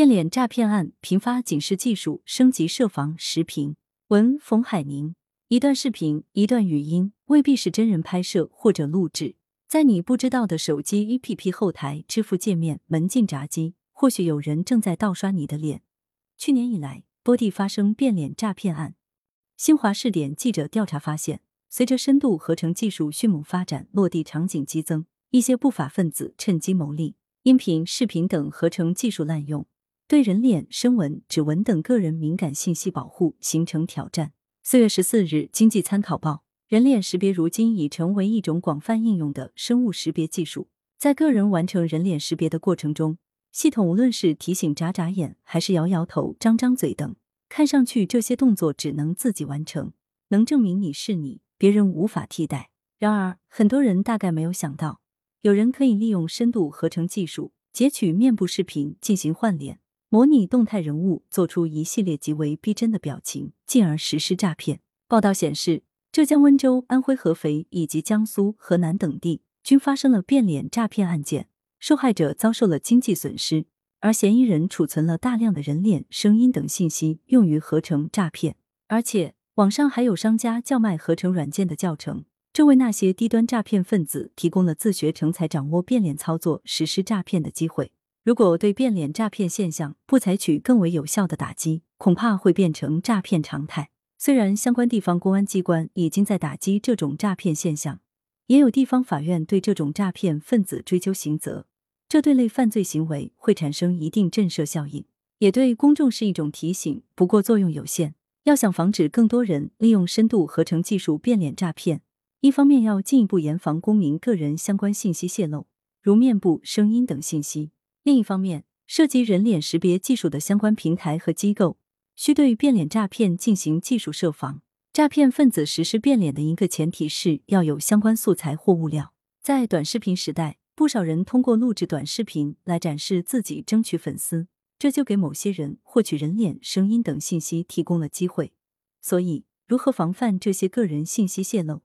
变脸诈骗案频发，警示技术升级设防。时评文冯海宁。一段视频、一段语音未必是真人拍摄或者录制，在你不知道的手机 APP 后台、支付界面、门禁闸机，或许有人正在盗刷你的脸。去年以来，多地发生变脸诈骗案。新华试点记者调查发现，随着深度合成技术迅猛发展，落地场景激增，一些不法分子趁机牟利，音频、视频等合成技术滥用。对人脸、声纹、指纹等个人敏感信息保护形成挑战。四月十四日，《经济参考报》：人脸识别如今已成为一种广泛应用的生物识别技术。在个人完成人脸识别的过程中，系统无论是提醒眨眨眼，还是摇摇头、张张嘴等，看上去这些动作只能自己完成，能证明你是你，别人无法替代。然而，很多人大概没有想到，有人可以利用深度合成技术截取面部视频进行换脸。模拟动态人物，做出一系列极为逼真的表情，进而实施诈骗。报道显示，浙江温州、安徽合肥以及江苏、河南等地均发生了变脸诈骗案件，受害者遭受了经济损失，而嫌疑人储存了大量的人脸、声音等信息，用于合成诈骗。而且，网上还有商家叫卖合成软件的教程，这为那些低端诈骗分子提供了自学成才、掌握变脸操作、实施诈骗的机会。如果对变脸诈骗现象不采取更为有效的打击，恐怕会变成诈骗常态。虽然相关地方公安机关已经在打击这种诈骗现象，也有地方法院对这种诈骗分子追究刑责，这对类犯罪行为会产生一定震慑效应，也对公众是一种提醒。不过作用有限，要想防止更多人利用深度合成技术变脸诈骗，一方面要进一步严防公民个人相关信息泄露，如面部、声音等信息。另一方面，涉及人脸识别技术的相关平台和机构，需对变脸诈骗进行技术设防。诈骗分子实施变脸的一个前提是要有相关素材或物料。在短视频时代，不少人通过录制短视频来展示自己，争取粉丝，这就给某些人获取人脸、声音等信息提供了机会。所以，如何防范这些个人信息泄露，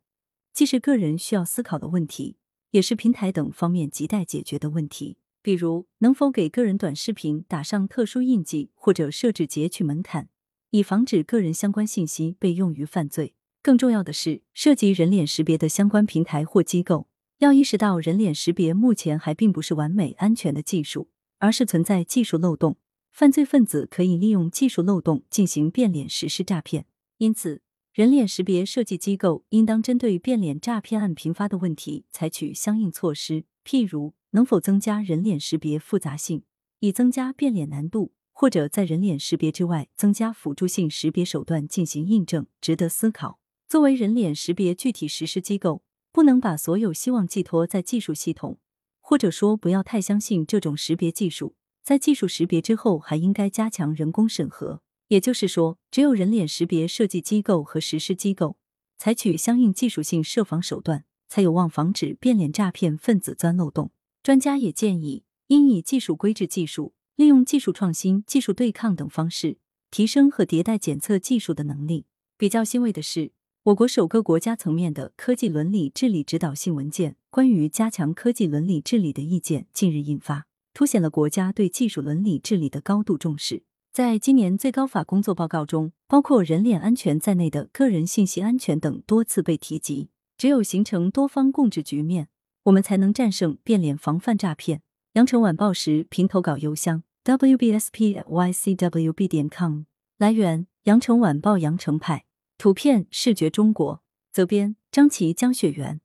既是个人需要思考的问题，也是平台等方面亟待解决的问题。比如，能否给个人短视频打上特殊印记，或者设置截取门槛，以防止个人相关信息被用于犯罪？更重要的是，涉及人脸识别的相关平台或机构要意识到，人脸识别目前还并不是完美安全的技术，而是存在技术漏洞，犯罪分子可以利用技术漏洞进行变脸实施诈骗。因此，人脸识别设计机构应当针对变脸诈骗案频发的问题，采取相应措施，譬如。能否增加人脸识别复杂性，以增加变脸难度，或者在人脸识别之外增加辅助性识别手段进行印证，值得思考。作为人脸识别具体实施机构，不能把所有希望寄托在技术系统，或者说不要太相信这种识别技术。在技术识别之后，还应该加强人工审核。也就是说，只有人脸识别设计机构和实施机构采取相应技术性设防手段，才有望防止变脸诈骗分子钻漏洞。专家也建议，应以技术规制技术，利用技术创新、技术对抗等方式，提升和迭代检测技术的能力。比较欣慰的是，我国首个国家层面的科技伦理治理指导性文件《关于加强科技伦理治理的意见》近日印发，凸显了国家对技术伦理治理的高度重视。在今年最高法工作报告中，包括人脸安全在内的个人信息安全等多次被提及。只有形成多方共治局面。我们才能战胜变脸防范诈骗。羊城晚报时评投稿邮箱：wbspycwb 点 com。来源：羊城晚报羊城派。图片：视觉中国。责编：张琪、江雪源。